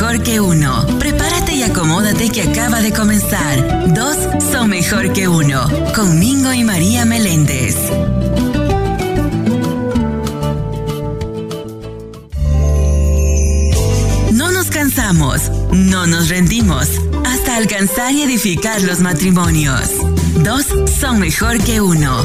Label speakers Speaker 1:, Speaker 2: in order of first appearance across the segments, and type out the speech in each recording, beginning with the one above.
Speaker 1: mejor que uno. Prepárate y acomódate que acaba de comenzar. Dos son mejor que uno. Con Mingo y María Meléndez. No nos cansamos, no nos rendimos, hasta alcanzar y edificar los matrimonios. Dos son mejor que uno.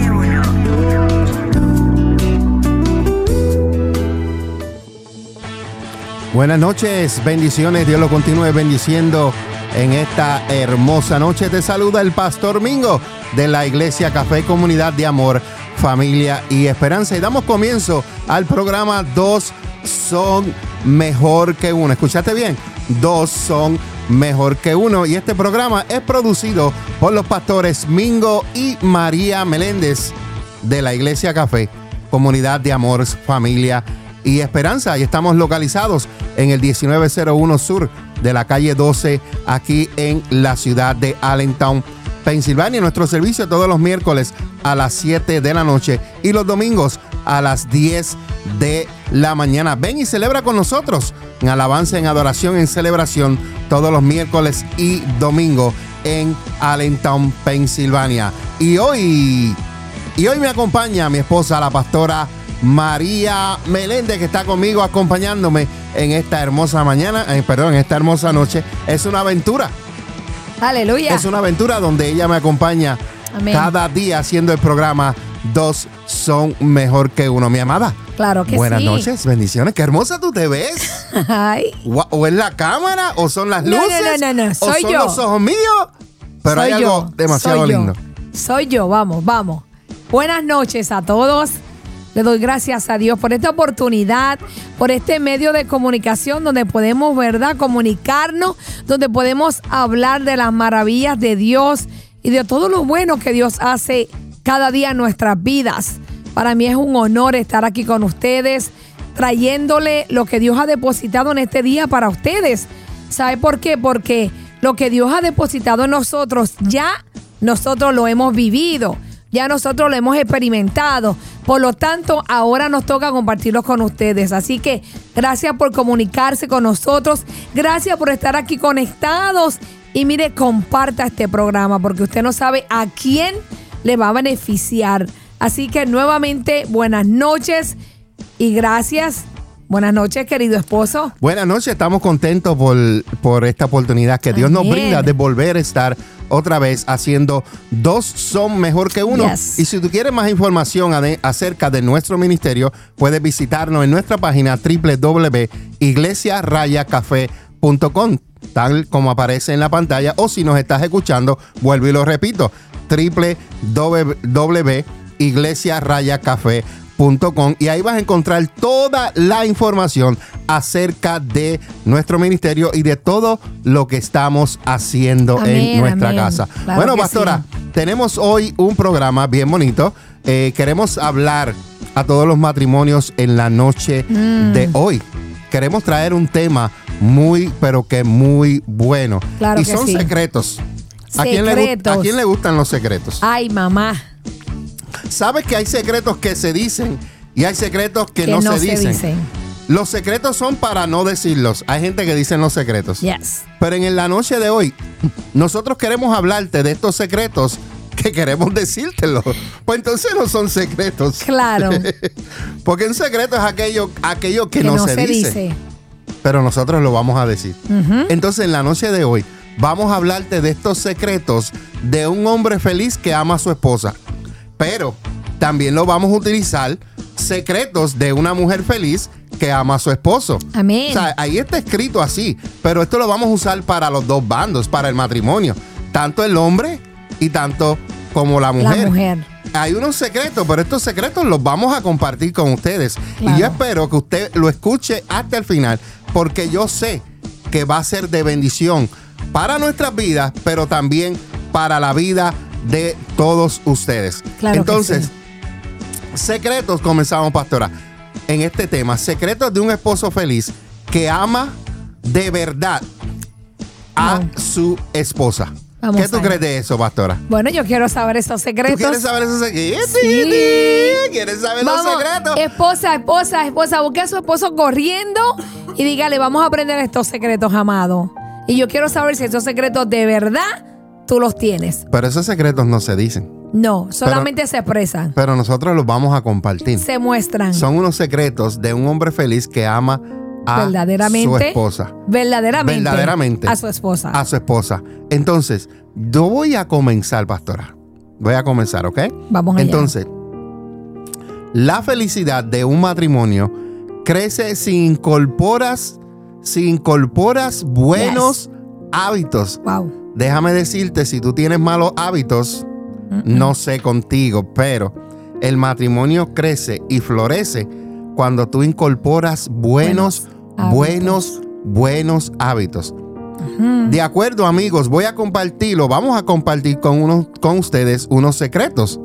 Speaker 2: Buenas noches, bendiciones, Dios lo continúe bendiciendo en esta hermosa noche. Te saluda el Pastor Mingo de la Iglesia Café Comunidad de Amor, Familia y Esperanza. Y damos comienzo al programa Dos son mejor que uno. ¿Escuchaste bien? Dos son mejor que uno. Y este programa es producido por los pastores Mingo y María Meléndez de la Iglesia Café, Comunidad de Amor, Familia y Esperanza. Y estamos localizados en el 1901 Sur de la calle 12 aquí en la ciudad de Allentown, Pensilvania. Nuestro servicio todos los miércoles a las 7 de la noche y los domingos a las 10 de la mañana. Ven y celebra con nosotros en alabanza, en adoración, en celebración todos los miércoles y domingos en Allentown, Pensilvania. Y hoy, y hoy me acompaña mi esposa, la pastora María Meléndez, que está conmigo acompañándome en esta hermosa mañana, eh, perdón, en esta hermosa noche. Es una aventura.
Speaker 3: Aleluya.
Speaker 2: Es una aventura donde ella me acompaña cada día haciendo el programa Dos son mejor que uno, mi amada.
Speaker 3: Claro que
Speaker 2: Buenas noches, bendiciones. Qué hermosa tú te ves.
Speaker 3: Ay.
Speaker 2: O es la cámara, o son las luces.
Speaker 3: No, no, no, Soy
Speaker 2: o son
Speaker 3: yo.
Speaker 2: los ojos míos. Pero hay algo demasiado lindo.
Speaker 3: Soy yo, vamos, vamos. Buenas noches a todos. Le doy gracias a Dios por esta oportunidad, por este medio de comunicación donde podemos, ¿verdad?, comunicarnos, donde podemos hablar de las maravillas de Dios y de todo lo bueno que Dios hace cada día en nuestras vidas. Para mí es un honor estar aquí con ustedes, trayéndole lo que Dios ha depositado en este día para ustedes. ¿Sabe por qué? Porque lo que Dios ha depositado en nosotros ya nosotros lo hemos vivido ya nosotros lo hemos experimentado. Por lo tanto, ahora nos toca compartirlo con ustedes. Así que gracias por comunicarse con nosotros. Gracias por estar aquí conectados. Y mire, comparta este programa porque usted no sabe a quién le va a beneficiar. Así que nuevamente, buenas noches y gracias Buenas noches, querido esposo.
Speaker 2: Buenas noches, estamos contentos por, por esta oportunidad que Dios nos brinda de volver a estar otra vez haciendo dos son mejor que uno. Y si tú quieres más información acerca de nuestro ministerio, puedes visitarnos en nuestra página www.iglesiarayacafé.com, tal como aparece en la pantalla, o si nos estás escuchando, vuelvo y lo repito, www.iglesiarayacafé.com y ahí vas a encontrar toda la información acerca de nuestro ministerio y de todo lo que estamos haciendo en nuestra casa. bueno, pastora, tenemos hoy un programa bien bonito. Eh, queremos hablar a todos los matrimonios en la noche mm. de hoy. Queremos traer un tema muy, pero que muy bueno. y son secretos. ¿A quién, le, ¿A quién le gustan los secretos?
Speaker 3: Ay, mamá.
Speaker 2: ¿Sabes que hay secretos que se dicen y hay secretos que, no, se, dicen? Los secretos son para no decirlos. Hay gente que dice los secretos.
Speaker 3: Yes.
Speaker 2: Pero en la noche de hoy, nosotros queremos hablarte de estos secretos que queremos decírtelo. Pues entonces no son secretos.
Speaker 3: Claro.
Speaker 2: Porque un secreto es aquello, aquello que, no, se, dice. Pero nosotros lo vamos a decir. Entonces en la noche de hoy vamos a hablarte de estos secretos de un hombre feliz que ama a su esposa pero también lo vamos a utilizar secretos de una mujer feliz que ama a su esposo.
Speaker 3: Amén.
Speaker 2: O sea, ahí está escrito así, pero esto lo vamos a usar para los dos bandos, para el matrimonio, tanto el hombre y tanto como la mujer.
Speaker 3: La mujer.
Speaker 2: Hay unos secretos, pero estos secretos los vamos a compartir con ustedes. Y yo espero que usted lo escuche hasta el final, porque yo sé que va a ser de bendición para nuestras vidas, pero también para la vida de todos ustedes.
Speaker 3: Claro
Speaker 2: Entonces,
Speaker 3: sí.
Speaker 2: secretos, comenzamos, pastora, en este tema. Secretos de un esposo feliz que ama de verdad a su esposa.
Speaker 3: Vamos
Speaker 2: ¿Qué tú crees de eso, pastora?
Speaker 3: Bueno, yo quiero saber esos
Speaker 2: ¿Tú
Speaker 3: secretos.
Speaker 2: quieres saber esos secretos?
Speaker 3: Sí.
Speaker 2: ¿Quieres saber
Speaker 3: Vamos,
Speaker 2: los secretos?
Speaker 3: esposa, esposa, esposa, busque a su esposo corriendo y dígale, vamos a aprender estos secretos, amado. Y yo quiero saber si esos secretos de verdad tú los tienes.
Speaker 2: Pero esos secretos no se dicen.
Speaker 3: No, solamente se expresan,
Speaker 2: Pero nosotros los vamos a compartir.
Speaker 3: se muestran.
Speaker 2: Son unos secretos de un hombre feliz que ama a
Speaker 3: verdaderamente,
Speaker 2: su esposa.
Speaker 3: verdaderamente,
Speaker 2: Verdaderamente.
Speaker 3: a su esposa.
Speaker 2: A su esposa. Entonces, yo voy a comenzar, pastora. Voy a comenzar, ¿ok?
Speaker 3: Vamos allá.
Speaker 2: Entonces, la felicidad de un matrimonio crece si incorporas, si incorporas buenos hábitos.
Speaker 3: wow.
Speaker 2: Déjame decirte, si tú tienes malos hábitos, no sé contigo, pero el matrimonio crece y florece cuando tú incorporas buenos,
Speaker 3: Buenos
Speaker 2: buenos, buenos hábitos. De acuerdo, amigos, voy a compartirlo. Vamos a compartir con, unos, con ustedes unos secretos.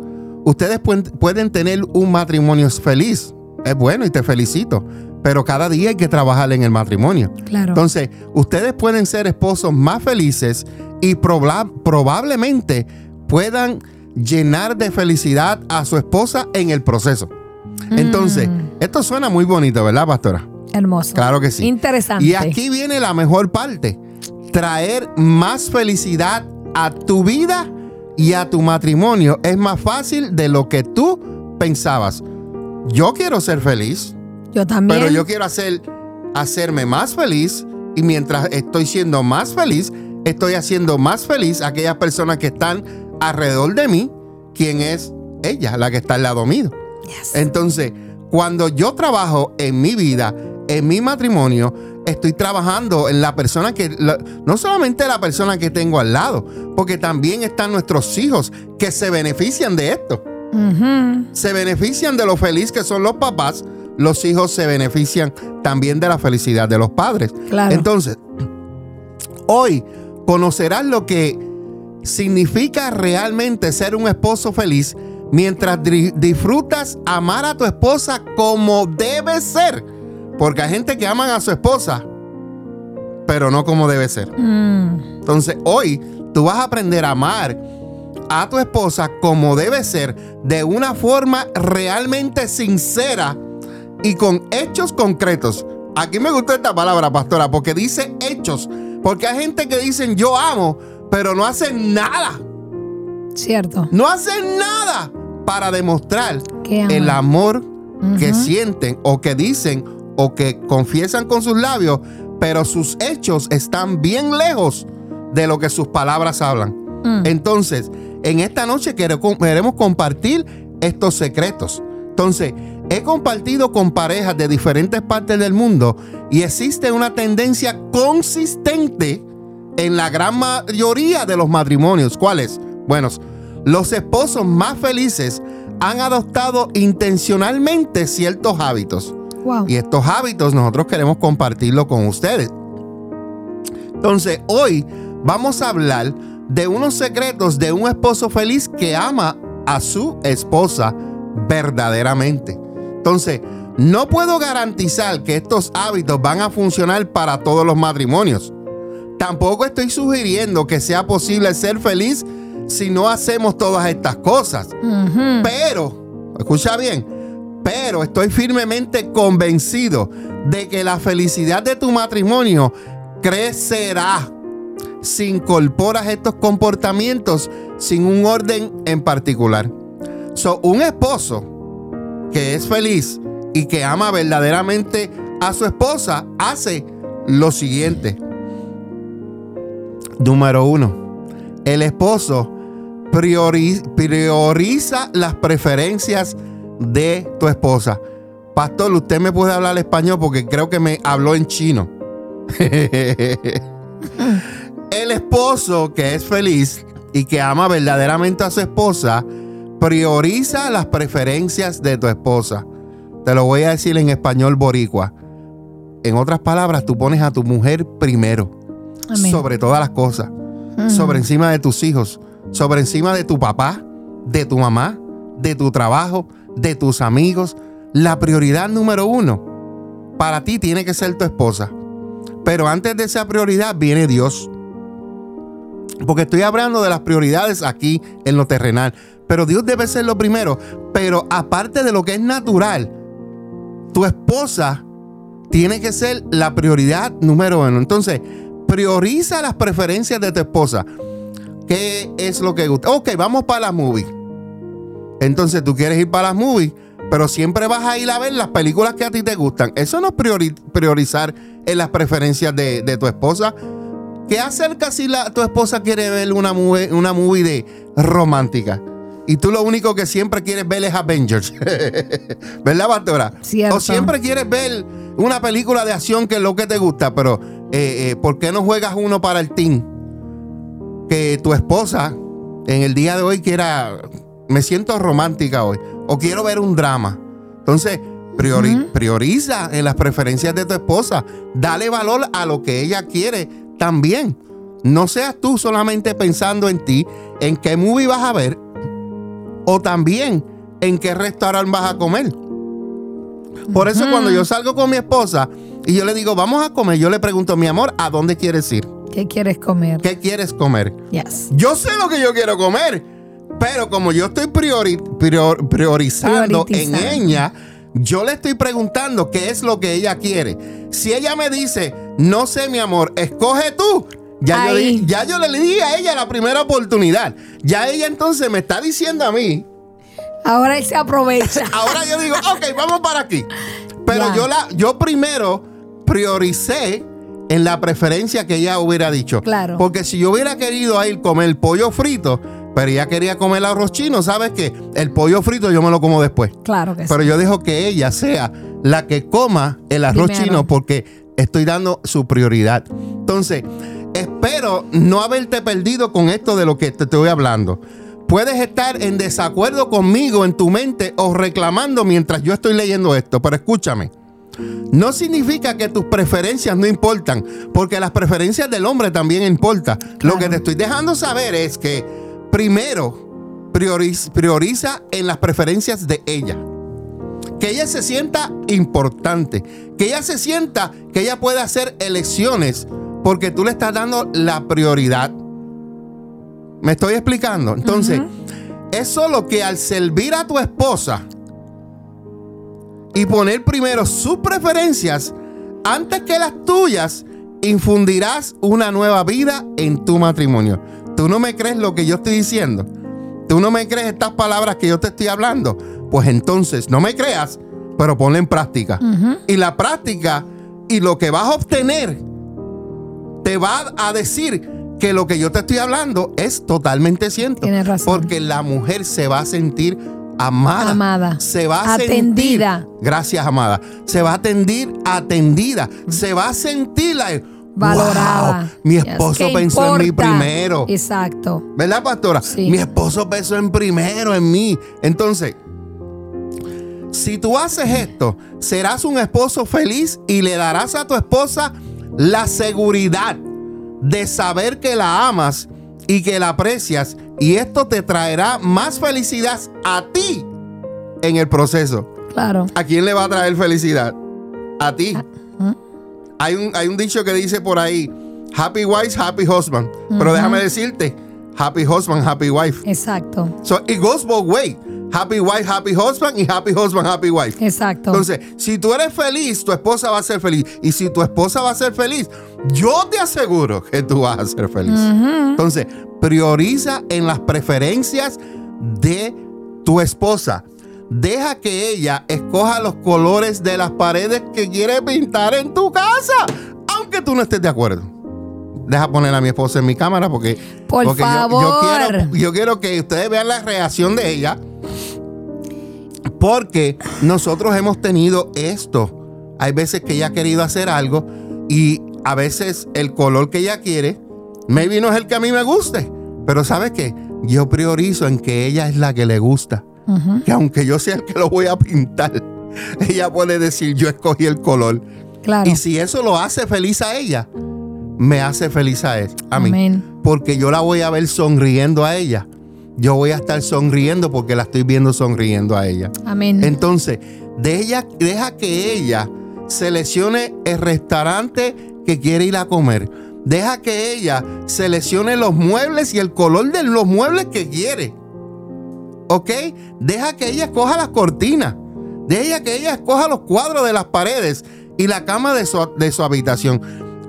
Speaker 2: Ustedes pueden, pueden tener un matrimonio feliz. Es bueno y te felicito. Pero cada día hay que trabajar en el matrimonio.
Speaker 3: Claro.
Speaker 2: Entonces, ustedes pueden ser esposos más felices y proba- probablemente puedan llenar de felicidad a su esposa en el proceso. Entonces, esto suena muy bonito, ¿verdad, pastora?
Speaker 3: Hermoso.
Speaker 2: Claro que sí.
Speaker 3: Interesante.
Speaker 2: Y aquí viene la mejor parte. Traer más felicidad a tu vida y a tu matrimonio es más fácil de lo que tú pensabas. Yo quiero ser feliz,
Speaker 3: Yo también.
Speaker 2: pero yo quiero hacer, hacerme más feliz y mientras estoy siendo más feliz, estoy haciendo más feliz a aquellas personas que están alrededor de mí, quien es ella, la que está al lado mío.
Speaker 3: Yes.
Speaker 2: Entonces, cuando yo trabajo en mi vida, en mi matrimonio, estoy trabajando en la persona que, la- no solamente la persona que tengo al lado, porque también están nuestros hijos que se benefician de esto. Se benefician de lo feliz que son los papás, los hijos se benefician también de la felicidad de los padres.
Speaker 3: Claro.
Speaker 2: Entonces, hoy conocerás lo que significa realmente ser un esposo feliz mientras disfrutas amar a tu esposa como debe ser. Porque hay gente que aman a su esposa, pero no como debe ser.
Speaker 3: Mm.
Speaker 2: Entonces, hoy tú vas a aprender a amar a tu esposa como debe ser, de una forma realmente sincera y con hechos concretos. Aquí me gustó esta palabra, pastora, porque dice hechos. Porque hay gente que dicen yo amo, pero no hacen nada.
Speaker 3: Cierto.
Speaker 2: No hacen nada para demostrar el amor que sienten o que dicen o que confiesan con sus labios, pero sus hechos están bien lejos de lo que sus palabras hablan.
Speaker 3: Mm.
Speaker 2: Entonces, en esta noche quere- queremos compartir estos secretos. Entonces, he compartido con parejas de diferentes partes del mundo y existe una tendencia consistente en la gran mayoría de los matrimonios. ¿Cuáles? Bueno, los esposos más felices han adoptado intencionalmente ciertos hábitos.
Speaker 3: Wow.
Speaker 2: Y estos hábitos nosotros queremos compartirlo con ustedes. Entonces, hoy vamos a hablar de unos secretos de un esposo feliz que ama a su esposa verdaderamente. Entonces, no puedo garantizar que estos hábitos van a funcionar para todos los matrimonios. Tampoco estoy sugiriendo que sea posible ser feliz si no hacemos todas estas cosas. Pero, escucha bien, pero estoy firmemente convencido de que la felicidad de tu matrimonio crecerá si incorporas estos comportamientos sin un orden en particular. So, un esposo que es feliz y que ama verdaderamente a su esposa hace lo siguiente. Número uno, el esposo priori- prioriza las preferencias de tu esposa. Pastor, usted me puede hablar español porque creo que me habló en chino. el esposo que es feliz y que ama verdaderamente a su esposa, prioriza las preferencias de tu esposa. Te lo voy a decir en español boricua. En otras palabras, tú pones a tu mujer primero.
Speaker 3: Amén.
Speaker 2: sobre todas las cosas, sobre encima de tus hijos, sobre encima de tu papá, de tu mamá, de tu trabajo, de tus amigos. La prioridad número uno para ti tiene que ser tu esposa. Pero antes de esa prioridad viene Dios. Porque estoy hablando de las prioridades aquí en lo terrenal. Pero Dios debe ser lo primero. Pero aparte de lo que es natural, tu esposa tiene que ser la prioridad número uno. Entonces, prioriza las preferencias de tu esposa. ¿Qué es lo que gusta? Ok, vamos para las movies. Entonces tú quieres ir para las movies, pero siempre vas a ir a ver las películas que a ti te gustan. Eso no es priori- priorizar en las preferencias de tu esposa. ¿Qué acerca si la, tu esposa quiere ver una movie, una movie de romántica? Y tú lo único que siempre quieres ver es Avengers. ¿Verdad, pastora?
Speaker 3: Cierto.
Speaker 2: O siempre quieres ver una película de acción que es lo que te gusta, pero eh, eh, ¿por qué no juegas uno para el team? Que tu esposa en el día de hoy quiera, me siento romántica hoy, o quiero ver un drama. Entonces, priori- prioriza en las preferencias de tu esposa. Dale valor a lo que ella quiere también. No seas tú solamente pensando en ti, en qué movie vas a ver, o también en qué restaurante vas a comer. Por eso cuando yo salgo con mi esposa y yo le digo, vamos a comer, yo le pregunto, mi amor, ¿a dónde quieres ir?
Speaker 3: ¿Qué quieres comer?
Speaker 2: ¿Qué quieres comer?
Speaker 3: Yes.
Speaker 2: Yo sé lo que yo quiero comer, pero como yo estoy priori- prior- priorizando en ella, yo le estoy preguntando qué es lo que ella quiere. Si ella me dice, no sé, mi amor, escoge tú. Ya yo, ya le di a ella la primera oportunidad. Ya ella entonces me está diciendo a mí,
Speaker 3: Ahora él se aprovecha.
Speaker 2: Ahora yo digo, ok, vamos para aquí. Pero
Speaker 3: Ya.
Speaker 2: yo, la, yo primero prioricé en la preferencia que ella hubiera dicho.
Speaker 3: Claro.
Speaker 2: Porque si yo hubiera querido ir comer pollo frito, pero ella quería comer arroz chino, ¿sabes qué? El pollo frito yo me lo como después.
Speaker 3: Claro que
Speaker 2: Pero
Speaker 3: sí.
Speaker 2: yo dejo que ella sea la que coma el arroz
Speaker 3: Primero.
Speaker 2: chino porque estoy dando su prioridad. Entonces, espero no haberte perdido con esto de lo que te estoy hablando. Puedes estar en desacuerdo conmigo en tu mente o reclamando mientras yo estoy leyendo esto, pero escúchame. No significa que tus preferencias no importan, porque las preferencias del hombre también importan. Lo que te estoy dejando saber es que primero prioriz- prioriza en las preferencias de ella. Que ella se sienta importante, que ella se sienta que ella puede hacer elecciones porque tú le estás dando la prioridad. ¿Me estoy explicando? Entonces, es solo que al servir a tu esposa, y poner primero sus preferencias antes que las tuyas, infundirás una nueva vida en tu matrimonio. ¿Tú no me crees lo que yo estoy diciendo? ¿Tú no me crees estas palabras que yo te estoy hablando? Pues entonces no me creas, pero ponla en práctica. Y la práctica y lo que vas a obtener te va a decir que lo que yo te estoy hablando es totalmente cierto.
Speaker 3: Tienes razón.
Speaker 2: Porque la mujer se va a sentir amada.
Speaker 3: Amada.
Speaker 2: Se va a
Speaker 3: Atendida.
Speaker 2: sentir. Gracias, amada. Se va a sentir atendida. Se va a sentir la,
Speaker 3: Valorada.
Speaker 2: "Wow, mi esposo
Speaker 3: ¿qué
Speaker 2: pensó en mí primero.
Speaker 3: Exacto.
Speaker 2: ¿Verdad, pastora?
Speaker 3: Sí.
Speaker 2: Mi esposo pensó en primero en mí. Entonces, si tú haces esto, serás un esposo feliz y le darás a tu esposa la seguridad de saber que la amas y que la aprecias. Y esto te traerá más felicidad a ti en el proceso.
Speaker 3: Claro.
Speaker 2: ¿A quién le va a traer felicidad? A ti. Hay un, hay un dicho que dice por ahí, happy wife, happy husband. Pero déjame decirte, happy husband, happy wife.
Speaker 3: Exacto.
Speaker 2: So it goes both way. Happy wife, happy husband y happy husband, happy wife.
Speaker 3: Exacto.
Speaker 2: Entonces, si tú eres feliz, tu esposa va a ser feliz. Y si tu esposa va a ser feliz, yo te aseguro que tú vas a ser feliz. Entonces, prioriza en las preferencias de tu esposa. Deja que ella escoja los colores de las paredes que quiere pintar en tu casa, aunque tú no estés de acuerdo. Deja poner a mi esposa en mi cámara porque,
Speaker 3: Por
Speaker 2: porque yo- yo,
Speaker 3: favor.
Speaker 2: quiero, yo quiero que ustedes vean la reacción de ella. Porque nosotros hemos tenido esto. Hay veces que ella ha querido hacer algo y a veces el color que ella quiere, maybe no es el que a mí me guste. Pero ¿sabes qué? Yo priorizo en que ella es la que le gusta. Que aunque yo sea el que lo voy a pintar, ella puede decir yo escogí el color.
Speaker 3: claro.
Speaker 2: Y si eso lo hace feliz a ella, me hace feliz a, él, a mí.
Speaker 3: Amén.
Speaker 2: Porque yo la voy a ver sonriendo a ella. Yo voy a estar sonriendo porque la estoy viendo sonriendo a ella.
Speaker 3: Amén.
Speaker 2: Entonces, de ella, deja que ella seleccione el restaurante que quiere ir a comer. Deja que ella seleccione los muebles y el color de los muebles que quiere. ¿Ok? Deja que ella escoja las cortinas. Deja que ella escoja los cuadros de las paredes y la cama de su, de su habitación.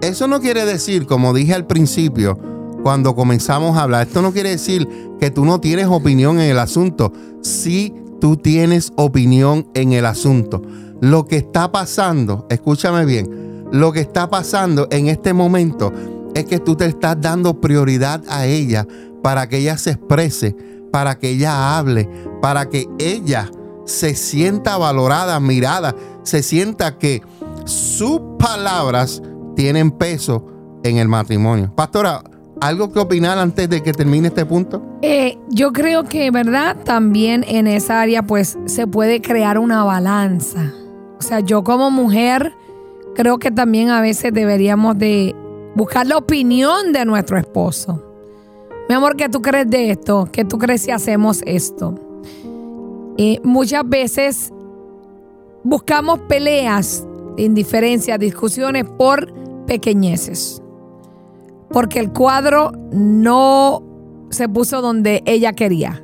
Speaker 2: Eso no quiere decir, como dije al principio, cuando comenzamos a hablar, esto no quiere decir que tú no tienes opinión en el asunto. Sí, tú tienes opinión en el asunto. Lo que está pasando, escúchame bien, lo que está pasando en este momento es que tú te estás dando prioridad a ella para que ella se exprese, para que ella hable, para que ella se sienta valorada, mirada, se sienta que sus palabras tienen peso en el matrimonio. Pastora, ¿algo que opinar antes de que termine este punto?
Speaker 3: Eh, yo creo que, ¿verdad? También en esa área, pues, se puede crear una balanza. O sea, yo como mujer, creo que también a veces deberíamos de buscar la opinión de nuestro esposo. Mi amor, ¿qué tú crees de esto? ¿Qué tú crees si hacemos esto? Eh, muchas veces buscamos peleas, indiferencias, discusiones por pequeñeces. Porque el cuadro no se puso donde ella quería.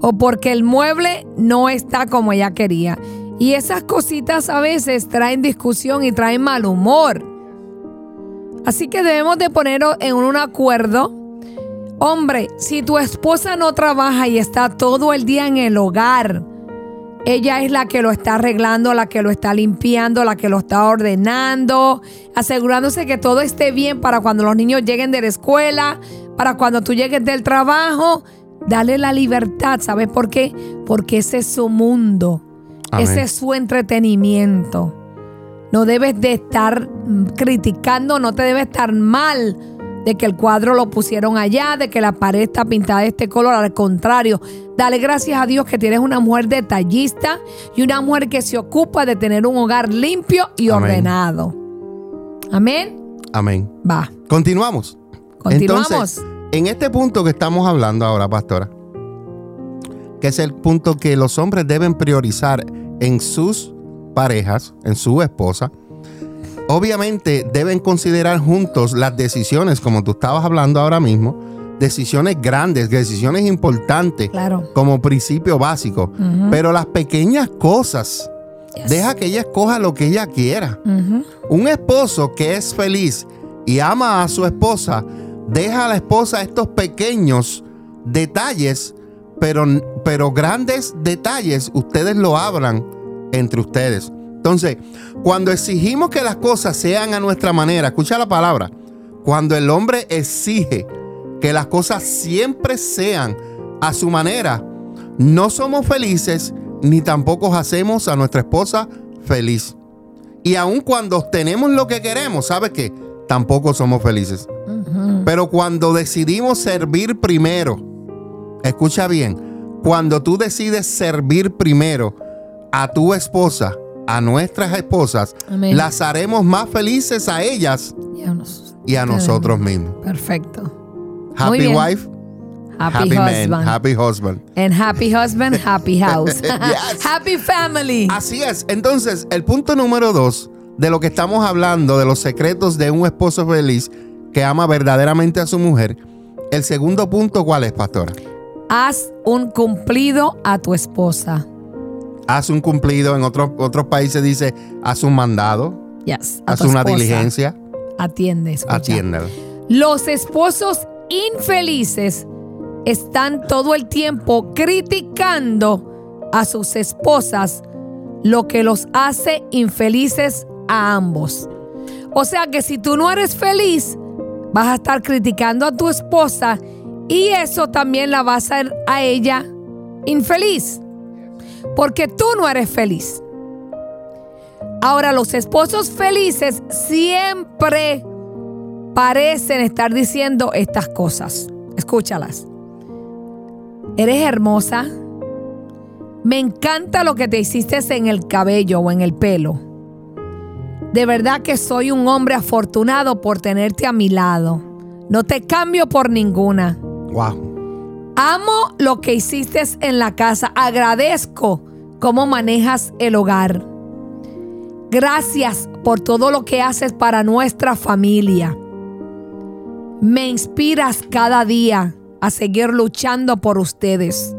Speaker 3: O porque el mueble no está como ella quería. Y esas cositas a veces traen discusión y traen mal humor. Así que debemos de poner en un acuerdo. Hombre, si tu esposa no trabaja y está todo el día en el hogar, ella es la que lo está arreglando, la que lo está limpiando, la que lo está ordenando, asegurándose que todo esté bien para cuando los niños lleguen de la escuela, para cuando tú llegues del trabajo. Dale la libertad, ¿sabes por qué? Porque ese es su mundo,
Speaker 2: Amén.
Speaker 3: ese es su entretenimiento. No debes de estar criticando, no te debe estar mal de que el cuadro lo pusieron allá, de que la pared está pintada de este color. Al contrario, dale gracias a Dios que tienes una mujer detallista y una mujer que se ocupa de tener un hogar limpio y
Speaker 2: Amén.
Speaker 3: ordenado. Amén.
Speaker 2: Amén.
Speaker 3: Va.
Speaker 2: Continuamos.
Speaker 3: Continuamos.
Speaker 2: Entonces, en este punto que estamos hablando ahora, pastora, que es el punto que los hombres deben priorizar en sus parejas, en su esposa, obviamente deben considerar juntos las decisiones, como tú estabas hablando ahora mismo, decisiones grandes, decisiones importantes,
Speaker 3: Claro.
Speaker 2: como principio básico, pero las pequeñas cosas,
Speaker 3: Yes.
Speaker 2: deja que ella escoja lo que ella quiera. Un esposo que es feliz y ama a su esposa, deja a la esposa estos pequeños detalles, pero, pero grandes detalles, ustedes lo hablan entre ustedes. Entonces, cuando exigimos que las cosas sean a nuestra manera, escucha la palabra, cuando el hombre exige que las cosas siempre sean a su manera, no somos felices ni tampoco hacemos a nuestra esposa feliz. Y aun cuando obtenemos lo que queremos, ¿sabes qué? Tampoco somos felices. Pero cuando decidimos servir primero, escucha bien, cuando tú decides servir primero a tu esposa, a nuestras esposas,
Speaker 3: Amén.
Speaker 2: las haremos más felices a ellas
Speaker 3: nos-
Speaker 2: y a nosotros mismos.
Speaker 3: Perfecto.
Speaker 2: Happy wife,
Speaker 3: Happy,
Speaker 2: happy,
Speaker 3: husband.
Speaker 2: man, happy husband.
Speaker 3: And happy husband, happy house.
Speaker 2: Yes.
Speaker 3: happy family.
Speaker 2: Así es. Entonces, el punto número dos de lo que estamos hablando, de los secretos de un esposo feliz que ama verdaderamente a su mujer. El segundo punto, ¿cuál es, pastora?
Speaker 3: Haz un cumplido a tu esposa.
Speaker 2: Haz un cumplido. En otros, otros países dice, haz un mandado,
Speaker 3: Yes.
Speaker 2: haz una diligencia,
Speaker 3: Atiende, escucha. Los esposos infelices están todo el tiempo criticando a sus esposas, lo que los hace infelices a ambos. O sea que si tú no eres feliz, vas a estar criticando a tu esposa y eso también la va a hacer a ella infeliz. Porque tú no eres feliz. Ahora, los esposos felices siempre parecen estar diciendo estas cosas. Escúchalas. Eres hermosa. Me encanta lo que te hiciste en el cabello o en el pelo. De verdad que soy un hombre afortunado por tenerte a mi lado. No te cambio por ninguna.
Speaker 2: Wow.
Speaker 3: Amo lo que hiciste en la casa. Agradezco cómo manejas el hogar. Gracias por todo lo que haces para nuestra familia. Me inspiras cada día a seguir luchando por ustedes.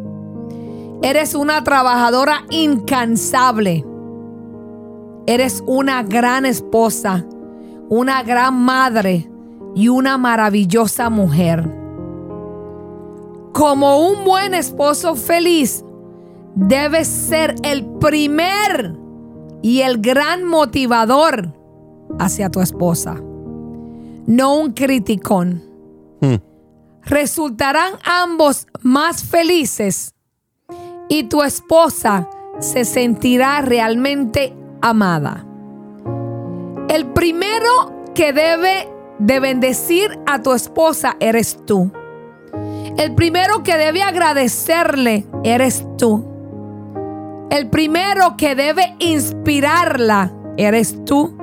Speaker 3: Eres una trabajadora incansable. Eres una gran esposa, una gran madre y una maravillosa mujer. Como un buen esposo feliz, debes ser el primer y el gran motivador hacia tu esposa, no un criticón.
Speaker 2: Hmm.
Speaker 3: Resultarán ambos más felices y tu esposa se sentirá realmente amada. El primero que debe de bendecir a tu esposa eres tú. El primero que debe agradecerle eres tú. El primero que debe inspirarla eres tú.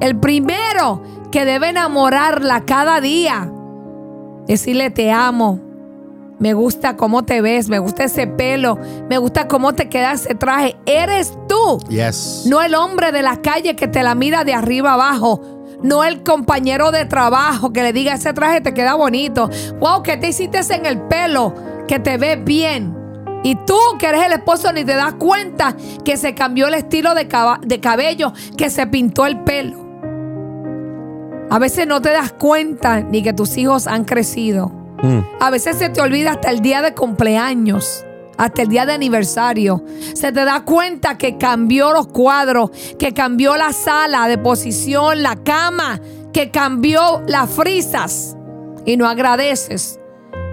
Speaker 3: El primero que debe enamorarla cada día. Decirle te amo. Me gusta cómo te ves, me gusta ese pelo, me gusta cómo te queda ese traje. Eres tú.
Speaker 2: Yes.
Speaker 3: No el hombre de la calle que te la mira de arriba abajo. No el compañero de trabajo que le diga ese traje te queda bonito. Wow, que te hiciste en el pelo? Que te ves bien. Y tú que eres el esposo ni te das cuenta que se cambió el estilo de, de cabello, que se pintó el pelo. A veces no te das cuenta ni que tus hijos han crecido.
Speaker 2: Mm.
Speaker 3: A veces se te olvida hasta el día de cumpleaños, hasta el día de aniversario. Se te da cuenta que cambió los cuadros, que cambió la sala de posición, la cama, que cambió las frisas. Y no agradeces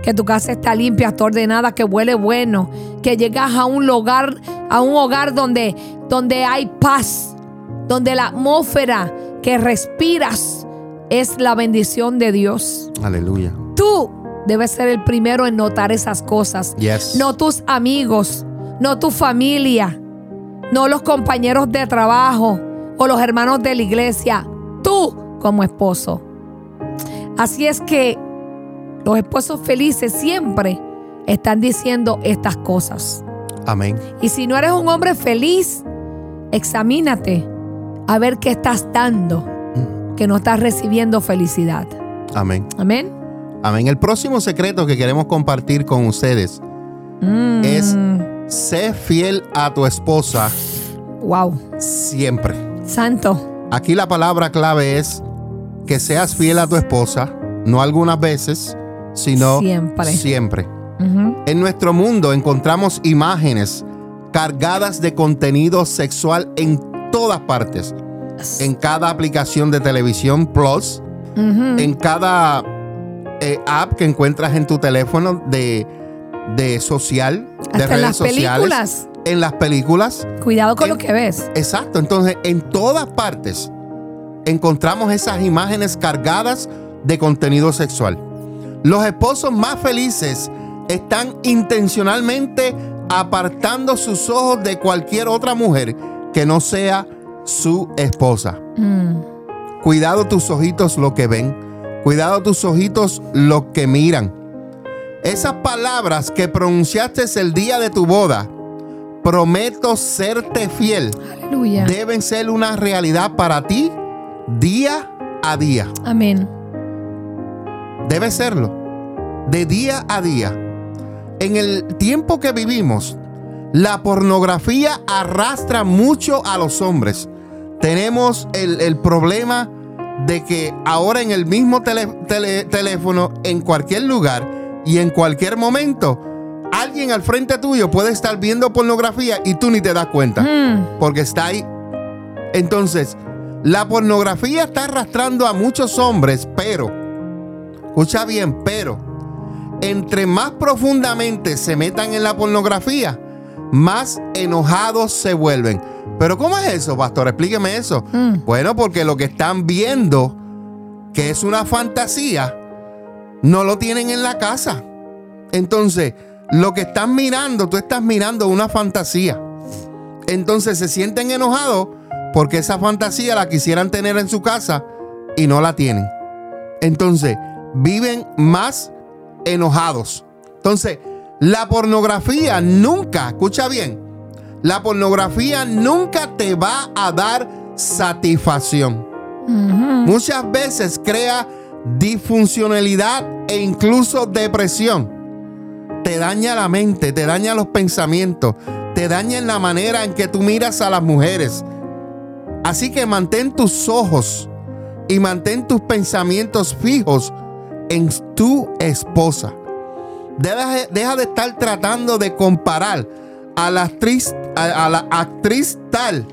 Speaker 3: que tu casa está limpia, está ordenada, que huele bueno, que llegas a un hogar, a un hogar donde, donde hay paz, donde la atmósfera que respiras es la bendición de Dios.
Speaker 2: Aleluya.
Speaker 3: Tú debes ser el primero en notar esas cosas.
Speaker 2: Yes.
Speaker 3: No tus amigos, no tu familia, no los compañeros de trabajo o los hermanos de la iglesia. Tú como esposo. Así es que los esposos felices siempre están diciendo estas cosas.
Speaker 2: Amén.
Speaker 3: Y si no eres un hombre feliz, examínate a ver qué estás dando, que no estás recibiendo felicidad.
Speaker 2: Amén.
Speaker 3: Amén.
Speaker 2: Amén. El próximo secreto que queremos compartir con ustedes
Speaker 3: Mm.
Speaker 2: es ser fiel a tu esposa
Speaker 3: Wow.
Speaker 2: siempre.
Speaker 3: Santo.
Speaker 2: Aquí la palabra clave es que seas fiel a tu esposa, no algunas veces, sino
Speaker 3: Siempre.
Speaker 2: siempre. En nuestro mundo encontramos imágenes cargadas de contenido sexual en todas partes. En cada aplicación de televisión Plus, en cada eh, app que encuentras en tu teléfono de, de social, de
Speaker 3: Hasta en
Speaker 2: redes
Speaker 3: las
Speaker 2: sociales,
Speaker 3: películas.
Speaker 2: en las películas.
Speaker 3: Cuidado con
Speaker 2: en-
Speaker 3: lo que ves.
Speaker 2: Exacto, entonces en todas partes encontramos esas imágenes cargadas de contenido sexual. Los esposos más felices están intencionalmente apartando sus ojos de cualquier otra mujer que no sea su esposa.
Speaker 3: Mm.
Speaker 2: Cuidado tus ojitos lo que ven. Cuidado tus ojitos lo que miran. Esas palabras que pronunciaste el día de tu boda, prometo serte fiel,
Speaker 3: Aleluya.
Speaker 2: deben ser una realidad para ti día a día.
Speaker 3: Amén.
Speaker 2: Debe serlo. De día a día. En el tiempo que vivimos, la pornografía arrastra mucho a los hombres. Tenemos el, el problema de que ahora en el mismo tele- tele- teléfono, en cualquier lugar y en cualquier momento, alguien al frente tuyo puede estar viendo pornografía y tú ni te das cuenta
Speaker 3: Mm.
Speaker 2: porque está ahí. Entonces, la pornografía está arrastrando a muchos hombres, pero, escucha bien, pero, entre más profundamente se metan en la pornografía, más enojados se vuelven. Pero ¿cómo es eso, pastor? Explíqueme eso.
Speaker 3: Mm.
Speaker 2: Bueno, porque lo que están viendo, que es una fantasía, no lo tienen en la casa. Entonces, lo que están mirando, tú estás mirando una fantasía. Entonces se sienten enojados porque esa fantasía la quisieran tener en su casa y no la tienen. Entonces, viven más enojados. Entonces, la pornografía nunca, escucha bien, la pornografía nunca te va a dar satisfacción. Muchas veces crea disfuncionalidad e incluso depresión. Te daña la mente, te daña los pensamientos, te daña en la manera en que tú miras a las mujeres. Así que mantén tus ojos y mantén tus pensamientos fijos en tu esposa. Deja, de estar tratando de comparar a la actriz, a, la actriz tal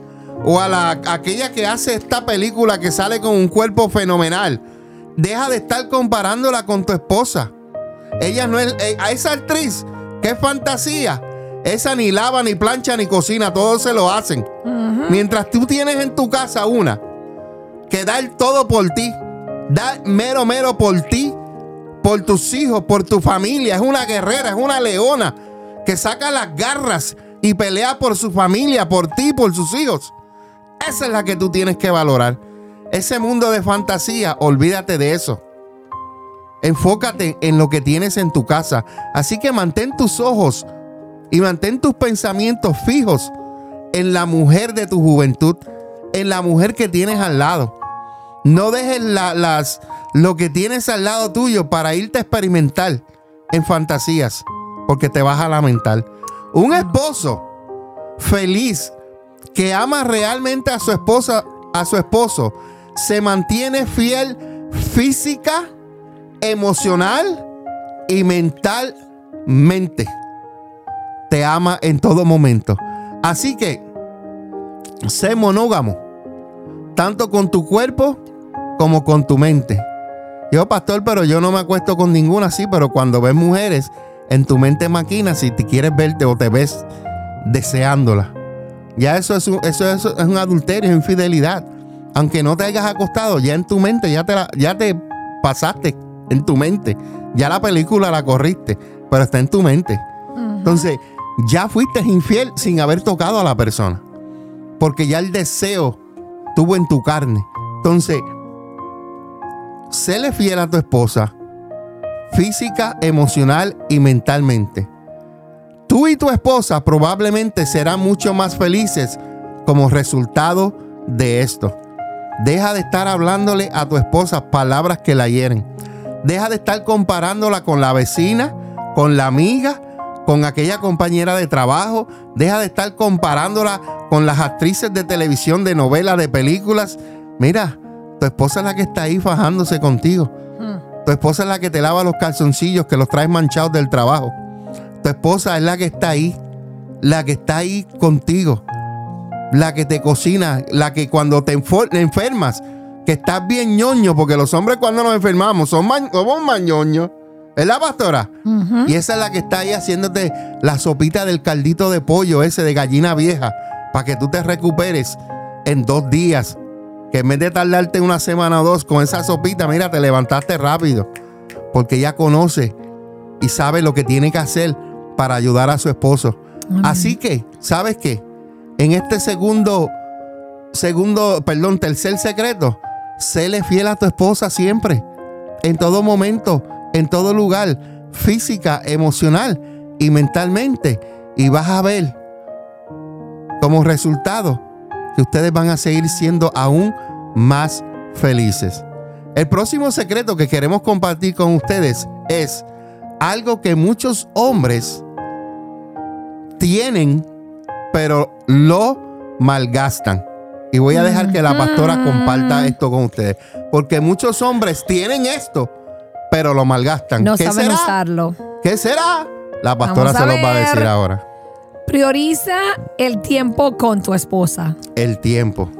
Speaker 2: o a la aquella que hace esta película que sale con un cuerpo fenomenal. Deja de estar comparándola con tu esposa. Ella no es eh, a esa actriz, qué fantasía. Esa ni lava, ni plancha, ni cocina, todos se lo hacen. Mientras tú tienes en tu casa una que da el todo por ti, da mero, mero por ti, por tus hijos, por tu familia. Es una guerrera, es una leona que saca las garras y pelea por su familia, por ti, por sus hijos. Esa es la que tú tienes que valorar. Ese mundo de fantasía, olvídate de eso. Enfócate en lo que tienes en tu casa. Así que mantén tus ojos y mantén tus pensamientos fijos en la mujer de tu juventud, en la mujer que tienes al lado. No dejes las, lo que tienes al lado tuyo para irte a experimentar en fantasías, porque te vas a lamentar. Un esposo feliz que ama realmente a su esposa, a su esposo, se mantiene fiel física, emocional y mentalmente. Te ama en todo momento. Así que sé monógamo, tanto con tu cuerpo como con tu mente. Yo, pastor, pero yo no me acuesto con ninguna así, pero cuando ves mujeres, en tu mente maquina si te quieres verte o te ves deseándola. Ya eso es un, eso, es un adulterio, es infidelidad. Aunque no te hayas acostado, ya en tu mente, ya te, ya te pasaste en tu mente. Ya la película la corriste, pero está en tu mente. Entonces, ya fuiste infiel sin haber tocado a la persona. Porque ya el deseo tuvo en tu carne. Entonces, séle fiel a tu esposa, física, emocional y mentalmente. Tú y tu esposa probablemente serán mucho más felices como resultado de esto. Deja de estar hablándole a tu esposa palabras que la hieren. Deja de estar comparándola con la vecina, con la amiga, con aquella compañera de trabajo. Deja de estar comparándola con las actrices de televisión, de novelas, de películas. Mira, tu esposa es la que está ahí fajándose contigo. Tu esposa es la que te lava los calzoncillos que los traes manchados del trabajo. Tu esposa es la que está ahí, la que está ahí contigo, la que te cocina, la que cuando te enfermas, que estás bien ñoño, porque los hombres cuando nos enfermamos son somos más ñoños. ¿Es la pastora? Y esa es la que está ahí haciéndote la sopita del caldito de pollo ese de gallina vieja, para que tú te recuperes en dos días que en vez de tardarte una semana o dos con esa sopita, mira, te levantaste rápido. Porque ella conoce y sabe lo que tiene que hacer para ayudar a su esposo. Así que, ¿sabes qué? En este segundo, segundo, perdón, tercer secreto, séle fiel a tu esposa siempre, en todo momento, en todo lugar, física, emocional y mentalmente. Y vas a ver como resultado que ustedes van a seguir siendo aún más felices. El próximo secreto que queremos compartir con ustedes es algo que muchos hombres tienen, pero lo malgastan. Y voy a dejar que la pastora comparta esto con ustedes. Porque muchos hombres tienen esto, pero lo malgastan.
Speaker 3: No saben usarlo.
Speaker 2: ¿Qué será? La pastora se los va a decir ahora.
Speaker 3: Prioriza el tiempo con tu esposa.
Speaker 2: El tiempo.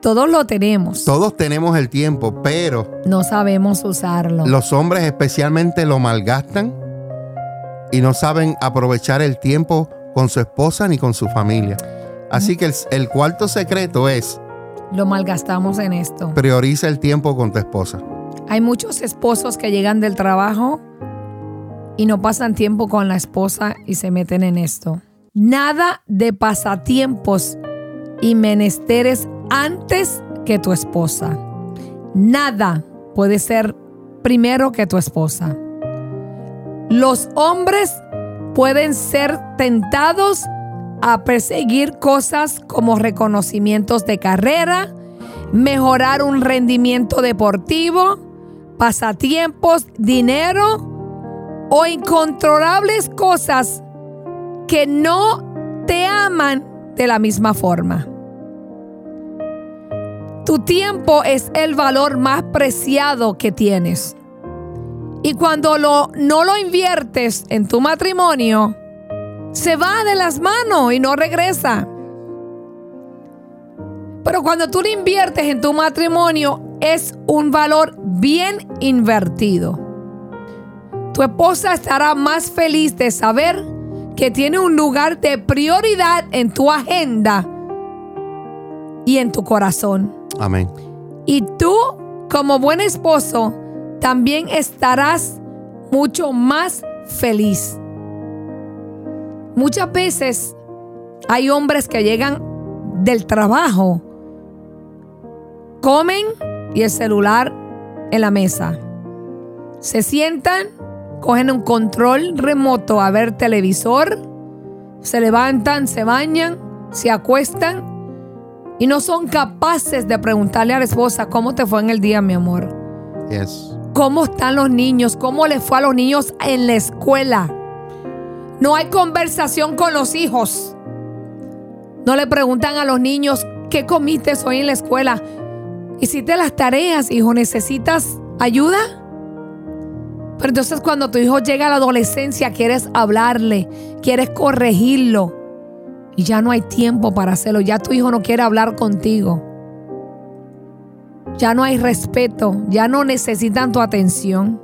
Speaker 3: Todos lo tenemos.
Speaker 2: Todos tenemos el tiempo, pero...
Speaker 3: No sabemos usarlo.
Speaker 2: Los hombres especialmente lo malgastan y no saben aprovechar el tiempo con su esposa ni con su familia. Así que el, cuarto secreto es...
Speaker 3: Lo malgastamos en esto.
Speaker 2: Prioriza el tiempo con tu esposa.
Speaker 3: Hay muchos esposos que llegan del trabajo y no pasan tiempo con la esposa y se meten en esto. Nada de pasatiempos y menesteres antes que tu esposa. Nada puede ser primero que tu esposa. Los hombres pueden ser tentados a perseguir cosas como reconocimientos de carrera, mejorar un rendimiento deportivo, pasatiempos, dinero o incontrolables cosas que no te aman de la misma forma. Tu tiempo es el valor más preciado que tienes. Y cuando lo, no lo inviertes en tu matrimonio, se va de las manos y no regresa. Pero cuando tú lo inviertes en tu matrimonio, es un valor bien invertido. Tu esposa estará más feliz de saber que tiene un lugar de prioridad en tu agenda y en tu corazón.
Speaker 2: Amén.
Speaker 3: Y tú, como buen esposo, también estarás mucho más feliz. Muchas veces hay hombres que llegan del trabajo, comen y el celular en la mesa. Se sientan, cogen un control remoto a ver televisor, se levantan, se bañan, se acuestan y no son capaces de preguntarle a la esposa cómo te fue en el día, mi amor.
Speaker 2: Yes.
Speaker 3: ¿Cómo están los niños? ¿Cómo les fue a los niños en la escuela? No hay conversación con los hijos. No le preguntan a los niños qué comiste hoy en la escuela. ¿Hiciste las tareas, hijo? ¿Necesitas ayuda? Pero entonces cuando tu hijo llega a la adolescencia, quieres hablarle, quieres corregirlo. Y ya no hay tiempo para hacerlo. Ya tu hijo no quiere hablar contigo. Ya no hay respeto. Ya no necesitan tu atención.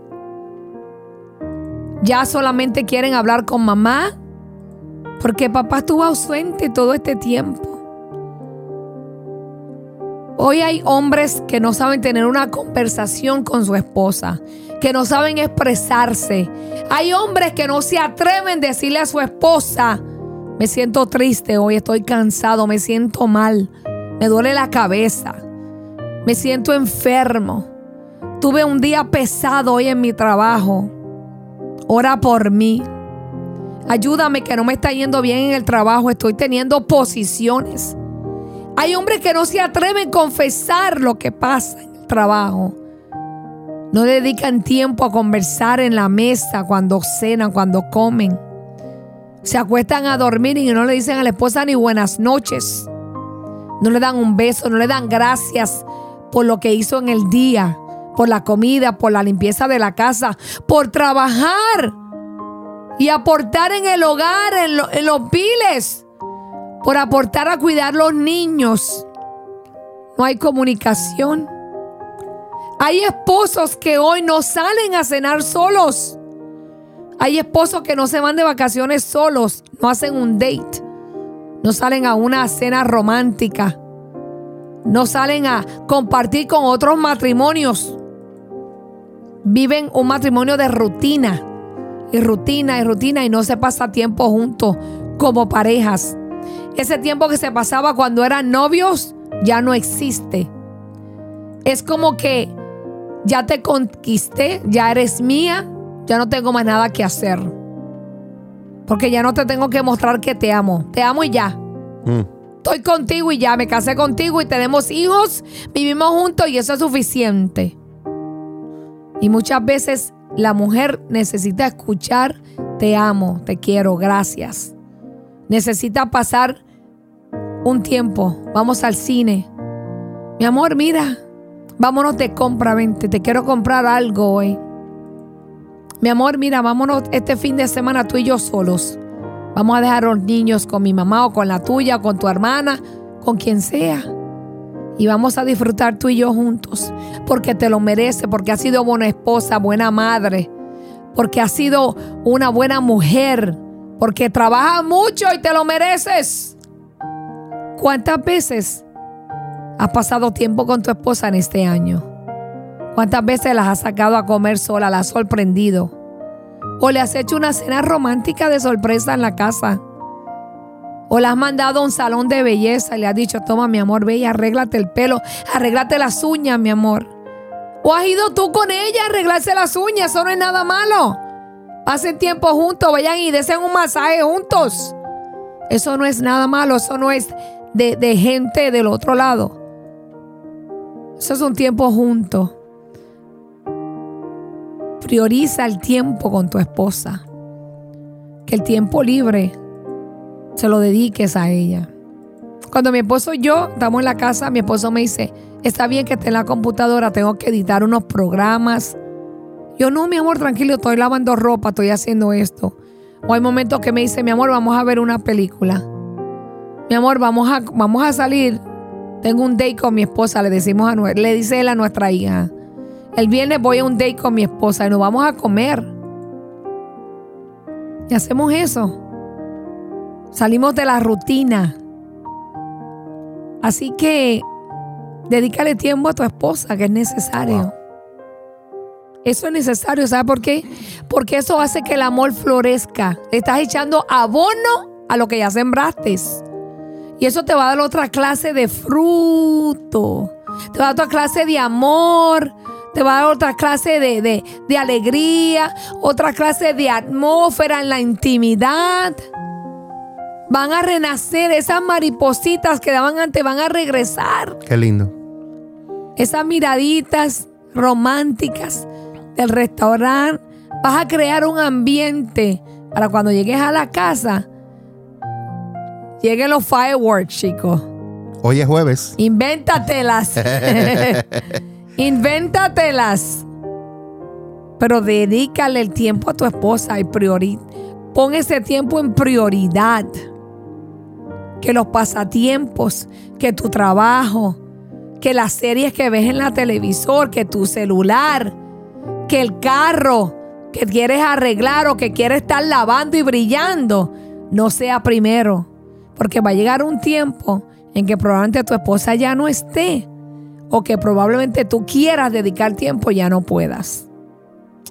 Speaker 3: Ya solamente quieren hablar con mamá. Porque papá estuvo ausente todo este tiempo. Hoy hay hombres que no saben tener una conversación con su esposa, que no saben expresarse. Hay hombres que no se atreven a decirle a su esposa, me siento triste hoy, estoy cansado, me siento mal, me duele la cabeza, me siento enfermo. Tuve un día pesado hoy en mi trabajo. Ora por mí. Ayúdame que no me está yendo bien en el trabajo, estoy teniendo posiciones. Hay hombres que no se atreven a confesar lo que pasa en el trabajo. No dedican tiempo a conversar en la mesa cuando cenan, cuando comen. Se acuestan a dormir y no le dicen a la esposa ni buenas noches. No le dan un beso, no le dan gracias por lo que hizo en el día, por la comida, por la limpieza de la casa, por trabajar y aportar en el hogar, en, los piles por aportar a cuidar los niños. No hay comunicación. Hay esposos que hoy no salen a cenar solos. Hay esposos que no se van de vacaciones solos, no hacen un date, no salen a una cena romántica, no salen a compartir con otros matrimonios. Viven un matrimonio de rutina y rutina y rutina y no se pasa tiempo juntos como parejas. Ese tiempo que se pasaba cuando eran novios ya no existe. Es como que ya te conquisté, ya eres mía, ya no tengo más nada que hacer. Porque ya no te tengo que mostrar que te amo. Te amo y ya. Mm. Estoy contigo y ya, me casé contigo y tenemos hijos, vivimos juntos y eso es suficiente. Y muchas veces la mujer necesita escuchar, te amo, te quiero, gracias. Necesita pasar un tiempo, vamos al cine. Mi amor, mira, vámonos de compra, vente, te quiero comprar algo hoy. Mi amor, mira, vámonos este fin de semana tú y yo solos. Vamos a dejar a los niños con mi mamá o con la tuya, o con tu hermana, con quien sea. Y vamos a disfrutar tú y yo juntos. Porque te lo merece, porque has sido buena esposa, buena madre. Porque has sido una buena mujer. Porque trabajas mucho y te lo mereces. ¿Cuántas veces has pasado tiempo con tu esposa en este año? ¿Cuántas veces las has sacado a comer sola, la has sorprendido? ¿O le has hecho una cena romántica de sorpresa en la casa? O la has mandado a un salón de belleza y le has dicho, toma mi amor, ve y arréglate el pelo, arréglate las uñas, mi amor. O has ido tú con ella a arreglarse las uñas, eso no es nada malo. Pasen tiempo juntos, vayan y desen un masaje juntos. Eso no es nada malo, eso no es de, de gente del otro lado. Eso es un tiempo juntos. Prioriza el tiempo con tu esposa. Que el tiempo libre se lo dediques a ella. Cuando mi esposo y yo estamos en la casa, mi esposo me dice, está bien que esté en la computadora, tengo que editar unos programas. Yo no, mi amor, tranquilo, estoy lavando ropa, estoy haciendo esto. O hay momentos que me dice, mi amor, vamos a ver una película. Mi amor, vamos a, vamos a salir. Tengo un date con mi esposa, le decimos a le dice él a nuestra hija. El viernes voy a un date con mi esposa y nos vamos a comer. Y hacemos eso. Salimos de la rutina. Así que dedícale tiempo a tu esposa, que es necesario. Eso es necesario, ¿sabes por qué? Porque eso hace que el amor florezca. estás echando abono a lo que ya sembraste. Y eso te va a dar otra clase de fruto. Te va a dar otra clase de amor te va a dar otra clase de, de, alegría, otra clase de atmósfera en la intimidad. Van a renacer esas maripositas que daban antes, van a regresar.
Speaker 2: Qué lindo.
Speaker 3: Esas miraditas románticas del restaurante. Vas a crear un ambiente para cuando llegues a la casa, lleguen los fireworks, chicos.
Speaker 2: Hoy es jueves.
Speaker 3: Invéntatelas. Invéntatelas. Pero dedícale el tiempo a tu esposa y priori pon ese tiempo en prioridad. Que los pasatiempos, que tu trabajo, que las series que ves en la televisor, que tu celular, que el carro que quieres arreglar o que quieres estar lavando y brillando, no sea primero. Porque va a llegar un tiempo en que probablemente tu esposa ya no esté o que probablemente tú quieras dedicar tiempo ya no puedas.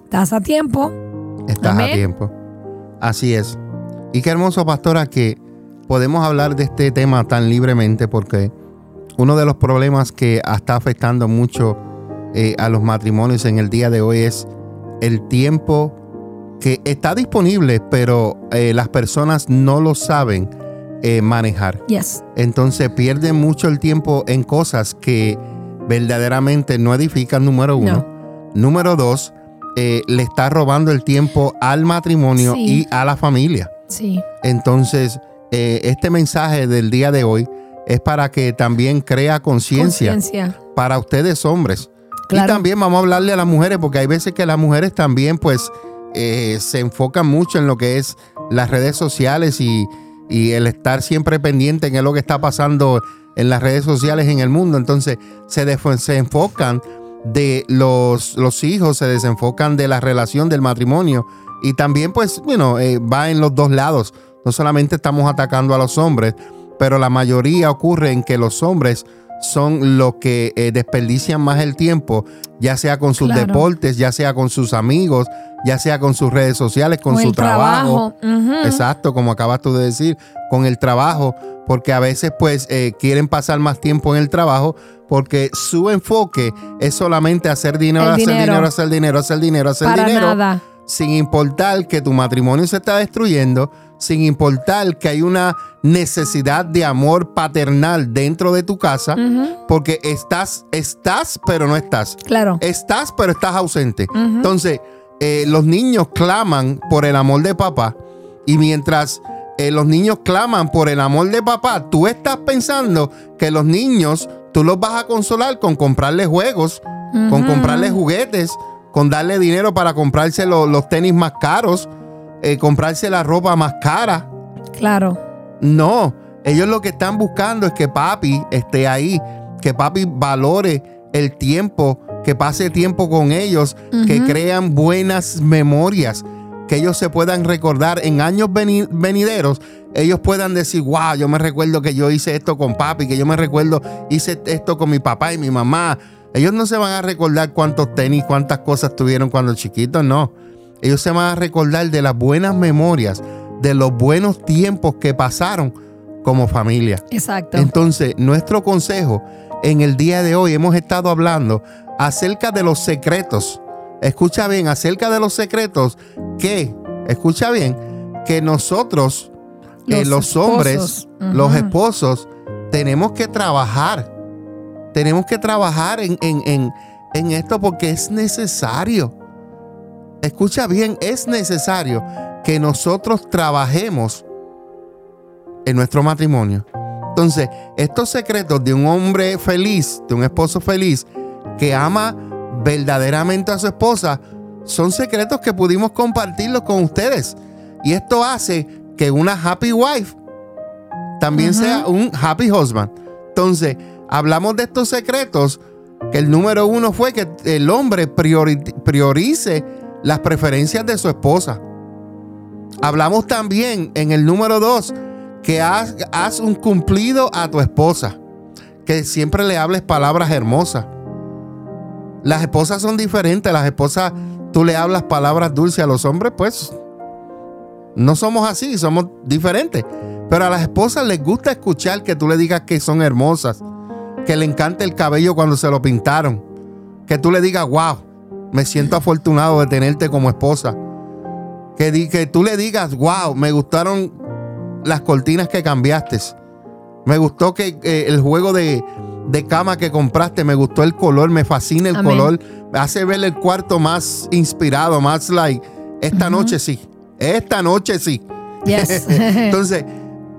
Speaker 3: ¿Estás a tiempo?
Speaker 2: Estás a tiempo. Así es. Y qué hermoso, pastora, que podemos hablar de este tema tan libremente porque uno de los problemas que está afectando mucho eh, a los matrimonios en el día de hoy es el tiempo que está disponible, pero eh, las personas no lo saben eh, manejar.
Speaker 3: Yes.
Speaker 2: Entonces pierden mucho el tiempo en cosas que verdaderamente no edifica, número uno. Número dos, eh, le está robando el tiempo al matrimonio y a la familia.
Speaker 3: Sí.
Speaker 2: Entonces, eh, este mensaje del día de hoy es para que también crea conciencia para ustedes hombres. Y también vamos a hablarle a las mujeres, porque hay veces que las mujeres también pues eh, se enfocan mucho en lo que es las redes sociales y, y el estar siempre pendiente en lo que está pasando en las redes sociales en el mundo. Entonces se, se enfocan de los, los, hijos, se desenfocan de la relación del matrimonio y también pues, bueno, eh, va en los dos lados. No solamente estamos atacando a los hombres, pero la mayoría ocurre en que los hombres son los que eh, desperdician más el tiempo, ya sea con sus deportes, ya sea con sus amigos, ya sea con sus redes sociales, con, su trabajo. Exacto, como acabas tú de decir, con el trabajo, porque a veces pues eh, quieren pasar más tiempo en el trabajo porque su enfoque es solamente hacer dinero, hacer dinero. hacer dinero, hacer dinero, hacer dinero. Sin importar que tu matrimonio se está destruyendo, sin importar que hay una necesidad de amor paternal dentro de tu casa, porque estás, estás, pero no estás.
Speaker 3: Claro.
Speaker 2: Estás, pero estás ausente. Entonces, eh, los niños claman por el amor de papá y mientras eh, los niños claman por el amor de papá, tú estás pensando que los niños tú los vas a consolar con comprarles juegos, con comprarles juguetes, con darle dinero para comprarse los tenis más caros, eh, comprarse la ropa más cara.
Speaker 3: Claro.
Speaker 2: No, ellos lo que están buscando es que papi esté ahí, que papi valore el tiempo, que pase tiempo con ellos, que crean buenas memorias que ellos se puedan recordar en años venideros, ellos puedan decir, wow, yo me recuerdo que yo hice esto con papi, que yo me recuerdo hice esto con mi papá y mi mamá. Ellos no se van a recordar cuántos tenis, cuántas cosas tuvieron cuando chiquitos, no. Ellos se van a recordar de las buenas memorias, de los buenos tiempos que pasaron como familia.
Speaker 3: Exacto.
Speaker 2: Entonces, nuestro consejo en el día de hoy hemos estado hablando acerca de los secretos. Escucha bien, acerca de los secretos que, escucha bien, que nosotros, eh, los, hombres, los esposos, tenemos que trabajar. Tenemos que trabajar en, en esto porque es necesario. Escucha bien, es necesario que nosotros trabajemos en nuestro matrimonio. Entonces, estos secretos de un hombre feliz, de un esposo feliz, que ama verdaderamente a su esposa, son secretos que pudimos compartirlos con ustedes. Y esto hace que una happy wife también sea un happy husband. Entonces, hablamos de estos secretos, que el número uno fue que el hombre priorice las preferencias de su esposa. Hablamos también en el número dos que haz, un cumplido a tu esposa, que siempre le hables palabras hermosas. Las esposas son diferentes, las esposas, tú le hablas palabras dulces a los hombres, pues no somos así, somos diferentes. Pero a las esposas les gusta escuchar que tú le digas que son hermosas, que le encanta el cabello cuando se lo pintaron, que tú le digas, wow, me siento afortunado de tenerte como esposa. Que, que tú le digas, wow, me gustaron las cortinas que cambiaste. Me gustó que eh, el juego de, cama que compraste, me gustó el color, me fascina el color. Hace ver el cuarto más inspirado, más like. Esta noche sí. Esta noche sí. Entonces,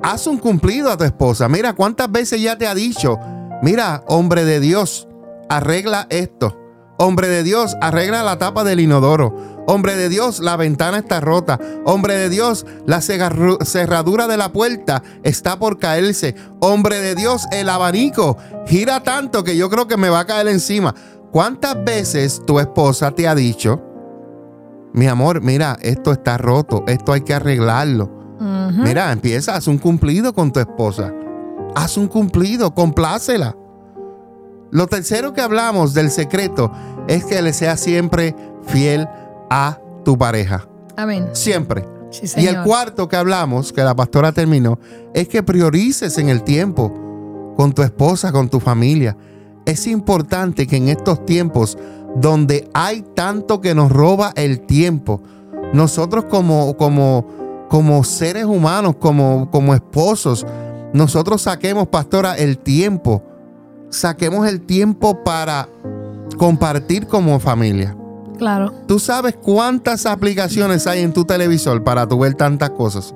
Speaker 2: haz un cumplido a tu esposa. Mira cuántas veces ya te ha dicho, mira, hombre de Dios, arregla esto. Hombre de Dios, arregla la tapa del inodoro. Hombre de Dios, la ventana está rota. Hombre de Dios, la cerradura de la puerta está por caerse. Hombre de Dios, el abanico gira tanto que yo creo que me va a caer encima. ¿Cuántas veces tu esposa te ha dicho, mi amor, mira, esto está roto, esto hay que arreglarlo? Mira, empieza, haz un cumplido con tu esposa. Haz un cumplido, complácela. Lo tercero que hablamos del secreto es que le sea siempre fiel a tu pareja.
Speaker 3: Amén.
Speaker 2: Siempre. y el cuarto que hablamos, que la pastora terminó, es que priorices en el tiempo con tu esposa, con tu familia. Es importante que en estos tiempos donde hay tanto que nos roba el tiempo, nosotros como, como, como seres humanos, como, como esposos, nosotros saquemos, pastora, el tiempo saquemos el tiempo para compartir como familia.
Speaker 3: Claro.
Speaker 2: Tú sabes cuántas aplicaciones hay en tu televisor para tu ver tantas cosas.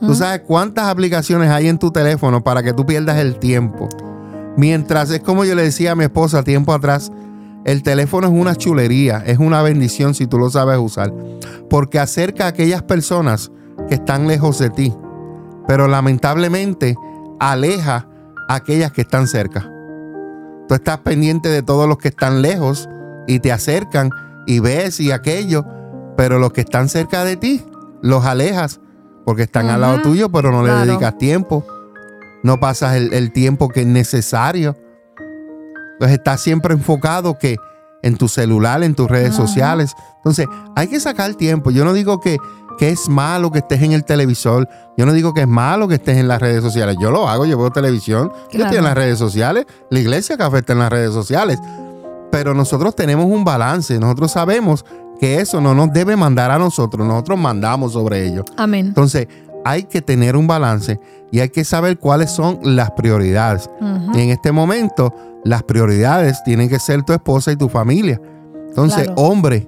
Speaker 2: Tú sabes cuántas aplicaciones hay en tu teléfono para que tú pierdas el tiempo. Mientras es como yo le decía a mi esposa tiempo atrás, el teléfono es una chulería, es una bendición si tú lo sabes usar, porque acerca a aquellas personas que están lejos de ti, pero lamentablemente aleja a aquellas que están cerca. Tú estás pendiente de todos los que están lejos y te acercan y ves y aquello, pero los que están cerca de ti los alejas porque están al lado tuyo, pero no le dedicas tiempo. No pasas el, tiempo que es necesario. Entonces estás siempre enfocado que en tu celular, en tus redes sociales. Entonces hay que sacar tiempo. Yo no digo que que es malo que estés en el televisor. Yo no digo que es malo que estés en las redes sociales. Yo lo hago, yo veo televisión, yo estoy en las redes sociales, la iglesia café está en las redes sociales. Pero nosotros tenemos un balance, nosotros sabemos que eso no nos debe mandar a nosotros, nosotros mandamos sobre ello.
Speaker 3: Amén.
Speaker 2: Entonces, hay que tener un balance y hay que saber cuáles son las prioridades. Y en este momento, las prioridades tienen que ser tu esposa y tu familia. Entonces, hombre,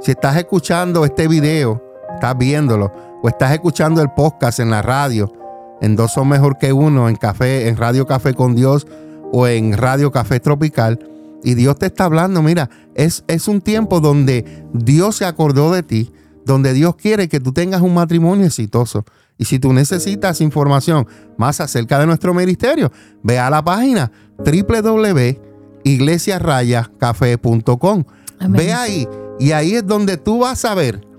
Speaker 2: si estás escuchando este video, estás viéndolo o estás escuchando el podcast en la radio, en Dos son mejor que uno, en café, en Radio Café con Dios o en Radio Café Tropical, y Dios te está hablando, mira, es, es un tiempo donde Dios se acordó de ti, donde Dios quiere que tú tengas un matrimonio exitoso. Y si tú necesitas información más acerca de nuestro ministerio, ve a la página www.iglesiarayacafé.com. Ve ahí y ahí es donde tú vas a ver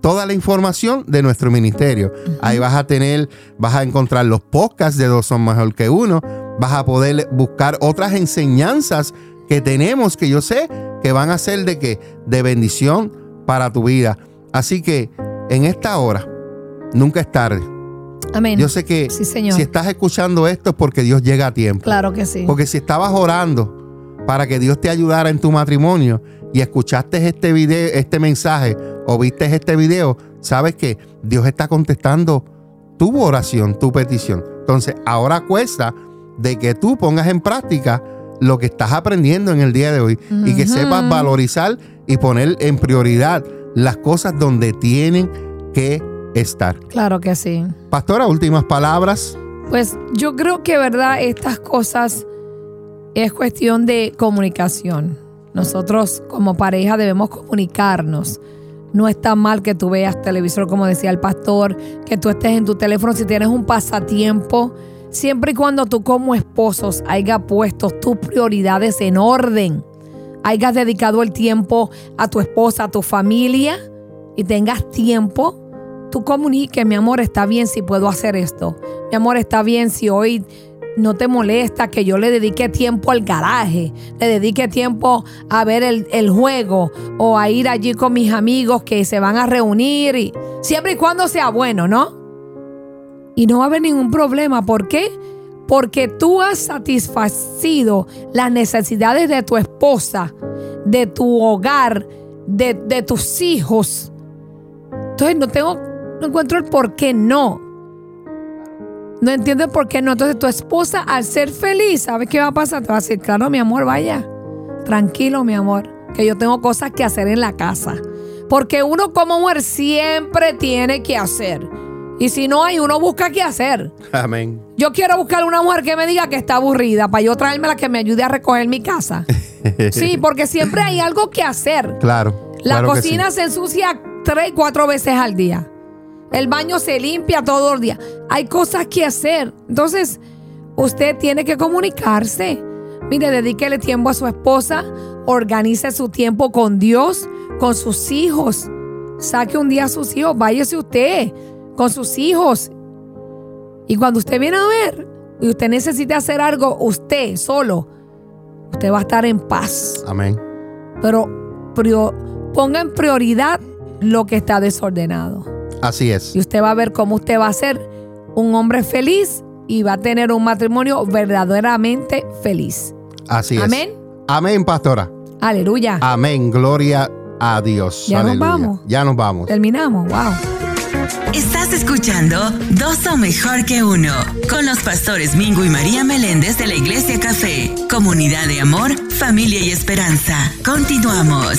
Speaker 2: toda la información de nuestro ministerio. Ahí vas a tener, vas a encontrar los podcasts de Dos Son Mejor que Uno, vas a poder buscar otras enseñanzas que tenemos que yo sé que van a ser de que de bendición para tu vida. Así que en esta hora nunca es tarde.
Speaker 3: Amén.
Speaker 2: Yo sé que
Speaker 3: Sí, Señor.
Speaker 2: si estás escuchando esto es porque Dios llega a tiempo.
Speaker 3: Claro que sí.
Speaker 2: Porque si estabas orando para que Dios te ayudara en tu matrimonio y escuchaste este video, este mensaje o viste este video, sabes que Dios está contestando tu oración, tu petición. Entonces, ahora cuesta de que tú pongas en práctica lo que estás aprendiendo en el día de hoy y que sepas valorizar y poner en prioridad las cosas donde tienen que estar.
Speaker 3: Claro que sí.
Speaker 2: Pastora, últimas palabras.
Speaker 3: Pues yo creo que, ¿verdad? Estas cosas es cuestión de comunicación. Nosotros como pareja debemos comunicarnos. No está mal que tú veas televisor, como decía el pastor, que tú estés en tu teléfono si tienes un pasatiempo, siempre y cuando tú como esposos hayas puesto tus prioridades en orden, hayas dedicado el tiempo a tu esposa, a tu familia y tengas tiempo, tú comuniques, mi amor, está bien si puedo hacer esto. Mi amor, está bien si hoy no te molesta que yo le dedique tiempo al garaje, le dedique tiempo a ver el, el juego o a ir allí con mis amigos que se van a reunir, y, siempre y cuando sea bueno, ¿no? Y no va a haber ningún problema. ¿Por qué? Porque tú has satisfacido las necesidades de tu esposa, de tu hogar, de, de tus hijos. Entonces no tengo, no encuentro el por qué no. No entiendo el por qué no. Entonces tu esposa al ser feliz, ¿sabes qué va a pasar? Te va a decir, claro, mi amor, vaya. Tranquilo, mi amor, que yo tengo cosas que hacer en la casa. Porque uno como mujer siempre tiene que hacer. Y si no hay, uno busca qué hacer.
Speaker 2: Amén.
Speaker 3: Yo quiero buscar una mujer que me diga que está aburrida para yo traerme la que me ayude a recoger mi casa. Sí, porque siempre hay algo que hacer.
Speaker 2: Claro.
Speaker 3: La
Speaker 2: claro
Speaker 3: cocina
Speaker 2: sí.
Speaker 3: se ensucia tres, cuatro veces al día. El baño se limpia todos los días. Hay cosas que hacer. Entonces, usted tiene que comunicarse. Mire, dedíquele tiempo a su esposa. Organice su tiempo con Dios, con sus hijos. Saque un día a sus hijos. Váyase usted con sus hijos. Y cuando usted viene a ver y usted necesita hacer algo, usted solo, usted va a estar en paz
Speaker 2: Amén.
Speaker 3: pero prio- ponga en prioridad lo que está desordenado.
Speaker 2: Así es.
Speaker 3: Y usted va a ver cómo usted va a ser un hombre feliz y va a tener un matrimonio verdaderamente feliz.
Speaker 2: Así es.
Speaker 3: Amén.
Speaker 2: Amén, pastora.
Speaker 3: Aleluya.
Speaker 2: Amén. Gloria a Dios.
Speaker 3: Ya nos vamos.
Speaker 2: Ya nos vamos.
Speaker 3: Terminamos. Wow.
Speaker 1: Estás escuchando Dos son mejor que uno con los pastores Mingo y María Meléndez de la Iglesia Café, comunidad de amor, familia y esperanza. Continuamos.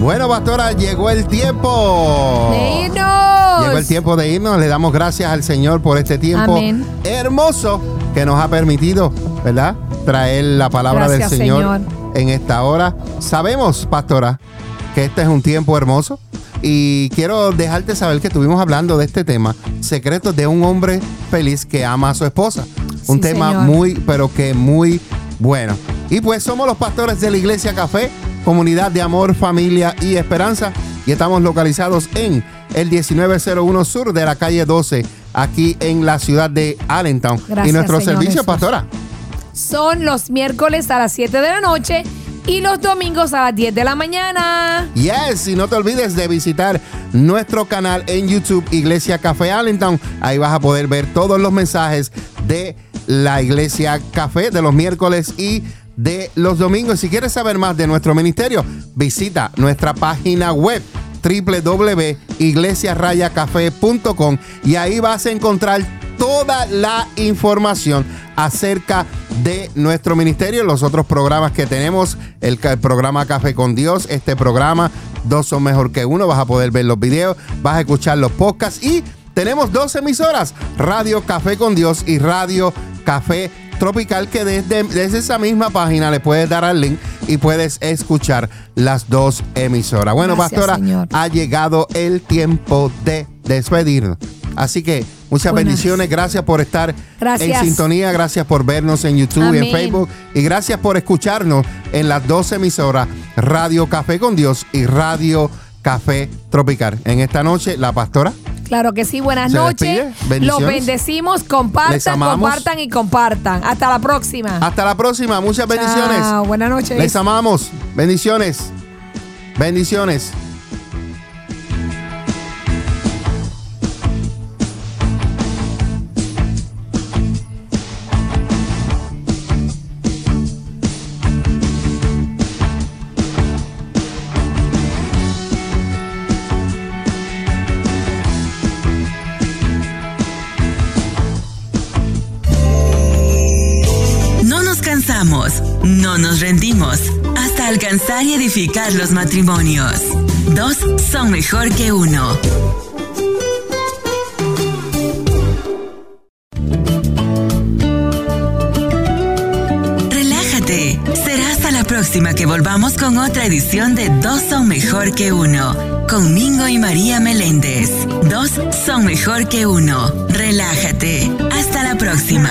Speaker 2: Bueno, pastora, llegó el tiempo.
Speaker 3: ¡Dinos!
Speaker 2: Llegó el tiempo de irnos. Le damos gracias al Señor por este tiempo
Speaker 3: Amén.
Speaker 2: hermoso que nos ha permitido, ¿verdad? Traer la palabra
Speaker 3: Gracias,
Speaker 2: del Señor,
Speaker 3: Señor.
Speaker 2: en esta hora. Sabemos, pastora, que este es un tiempo hermoso. Y quiero dejarte saber que estuvimos hablando de este tema, secretos de un hombre feliz que ama a su esposa. Un
Speaker 3: Sí,
Speaker 2: tema
Speaker 3: señor.
Speaker 2: muy, pero que muy bueno. Y pues somos los pastores de la Iglesia Café, comunidad de amor, familia y esperanza. Y estamos localizados en el 1901 sur de la calle 12, aquí en la ciudad de Allentown.
Speaker 3: Gracias,
Speaker 2: y nuestro
Speaker 3: Señor
Speaker 2: servicio,
Speaker 3: Jesús.
Speaker 2: pastora.
Speaker 3: Son los miércoles a las 7 de la noche y los domingos a las 10 de la mañana.
Speaker 2: Yes, y no te olvides de visitar nuestro canal en YouTube, Iglesia Café Allentown. Ahí vas a poder ver todos los mensajes de la Iglesia Café de los miércoles y de los domingos. Si quieres saber más de nuestro ministerio, visita nuestra página web www.iglesiarayacafé.com y ahí vas a encontrar toda la información acerca de nuestro ministerio, los otros programas que tenemos, el, el programa Café con Dios, este programa, dos son mejor que uno, vas a poder ver los videos, vas a escuchar los podcasts y tenemos dos emisoras, Radio Café con Dios y Radio Café Tropical, que desde, desde esa misma página le puedes dar al link y puedes escuchar las dos emisoras. Bueno,
Speaker 3: Gracias,
Speaker 2: pastora,
Speaker 3: Señor.
Speaker 2: ha llegado el tiempo de despedirnos. Así que Muchas bendiciones. Gracias por estar en sintonía. Gracias por vernos en YouTube y en Facebook. Y gracias por escucharnos en las dos emisoras Radio Café con Dios y Radio Café Tropical. En esta noche, la pastora.
Speaker 3: Claro que sí, buenas noches. Los bendecimos, compartan, compartan y compartan. Hasta la próxima.
Speaker 2: Hasta la próxima, muchas bendiciones.
Speaker 3: Buenas noches.
Speaker 2: Les amamos. Bendiciones. Bendiciones.
Speaker 1: No nos rendimos hasta alcanzar y edificar los matrimonios. Dos son mejor que uno. Relájate, será hasta la próxima que volvamos con otra edición de Dos son mejor que uno, con Mingo y María Meléndez. Dos son mejor que uno. Relájate, hasta la próxima.